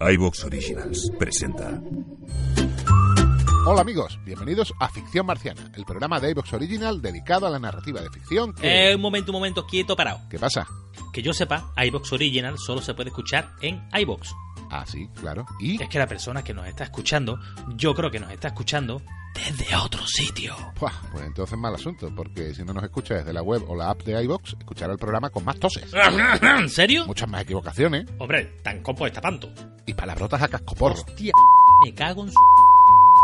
iBox Originals presenta. Hola amigos, bienvenidos a Ficción Marciana, el programa de iVox Original dedicado a la narrativa de ficción que... Eh, un momento, un momento, quieto, parado. ¿Qué pasa? Que yo sepa, iBox Original solo se puede escuchar en iBox. Ah, sí, claro. ¿Y? Es que la persona que nos está escuchando, yo creo que nos está escuchando desde otro sitio. Buah, pues entonces mal asunto, porque si no nos escucha desde la web o la app de iVox, escuchará el programa con más toses. ¿En serio? Muchas más equivocaciones Hombre, tan copo está panto. Y palabrotas a cascoporro. Hostia, me cago en su...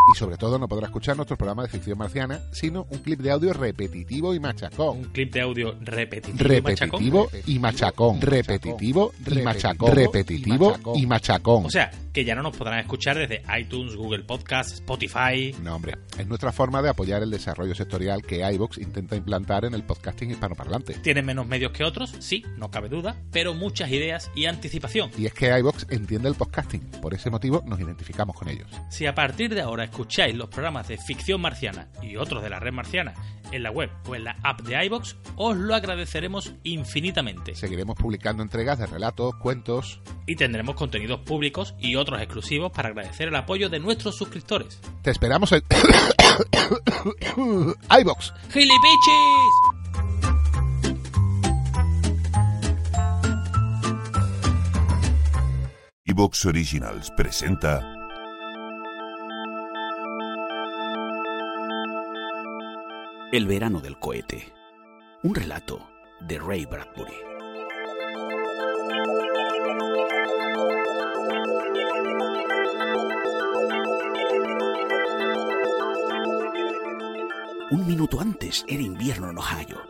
Y sobre todo no podrá escuchar nuestro programa de ficción marciana, sino un clip de audio repetitivo y machacón. Un clip de audio repetitivo, y machacón. Repetitivo y machacón. Repetitivo y machacón. Repetitivo y machacón. O sea, que ya no nos podrán escuchar desde iTunes, Google Podcast, Spotify. No, hombre, es nuestra forma de apoyar el desarrollo sectorial que iVox intenta implantar en el podcasting hispanoparlante. Tienen menos medios que otros, sí, no cabe duda, pero muchas ideas y anticipación. Y es que iVox entiende el podcasting, por ese motivo nos identificamos con ellos. Si a partir de ahora escucháis los programas de ficción marciana y otros de la red marciana en la web o en la app de iBox, os lo agradeceremos infinitamente. Seguiremos publicando entregas de relatos, cuentos. Y tendremos contenidos públicos y otros exclusivos para agradecer el apoyo de nuestros suscriptores. Te esperamos en iVox. ¡Gilipichis! iBox Originals presenta. El verano del cohete. Un relato de Ray Bradbury. Un minuto antes era invierno en Ohio.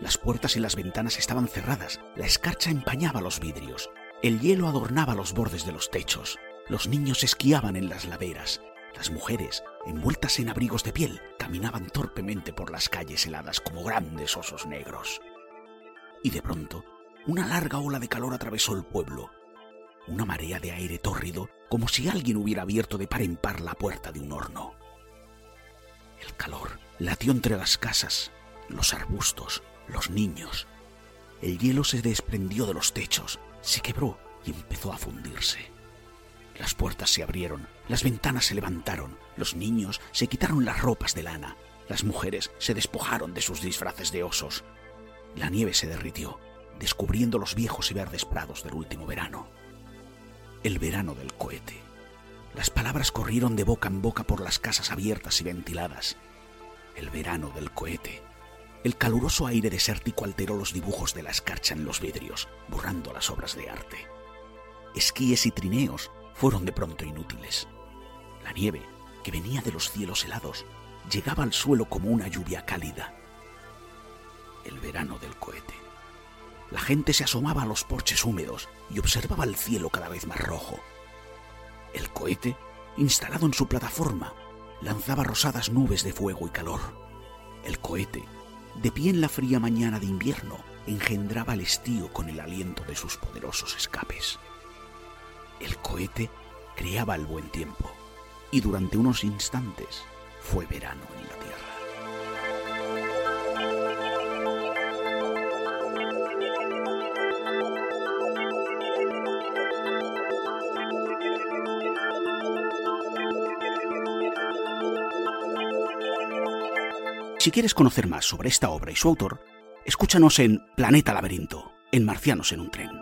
Las puertas y las ventanas estaban cerradas, la escarcha empañaba los vidrios, el hielo adornaba los bordes de los techos, los niños esquiaban en las laderas, las mujeres, envueltas en abrigos de piel, caminaban torpemente por las calles heladas como grandes osos negros. Y de pronto, una larga ola de calor atravesó el pueblo. Una marea de aire tórrido, como si alguien hubiera abierto de par en par la puerta de un horno. El calor latió entre las casas, los arbustos, los niños. El hielo se desprendió de los techos, se quebró y empezó a fundirse. Las puertas se abrieron, las ventanas se levantaron, los niños se quitaron las ropas de lana, las mujeres se despojaron de sus disfraces de osos. La nieve se derritió, descubriendo los viejos y verdes prados del último verano. El verano del cohete. Las palabras corrieron de boca en boca por las casas abiertas y ventiladas. El verano del cohete. El caluroso aire desértico alteró los dibujos de la escarcha en los vidrios, borrando las obras de arte. Esquíes y trineos fueron de pronto inútiles. La nieve, que venía de los cielos helados, llegaba al suelo como una lluvia cálida. El verano del cohete. La gente se asomaba a los porches húmedos y observaba el cielo cada vez más rojo. El cohete, instalado en su plataforma, lanzaba rosadas nubes de fuego y calor. El cohete, de pie en la fría mañana de invierno, engendraba el estío con el aliento de sus poderosos escapes. El cohete creaba el buen tiempo y durante unos instantes fue verano en la Tierra. Si quieres conocer más sobre esta obra y su autor, escúchanos en Planeta Laberinto, en Marcianos en un tren.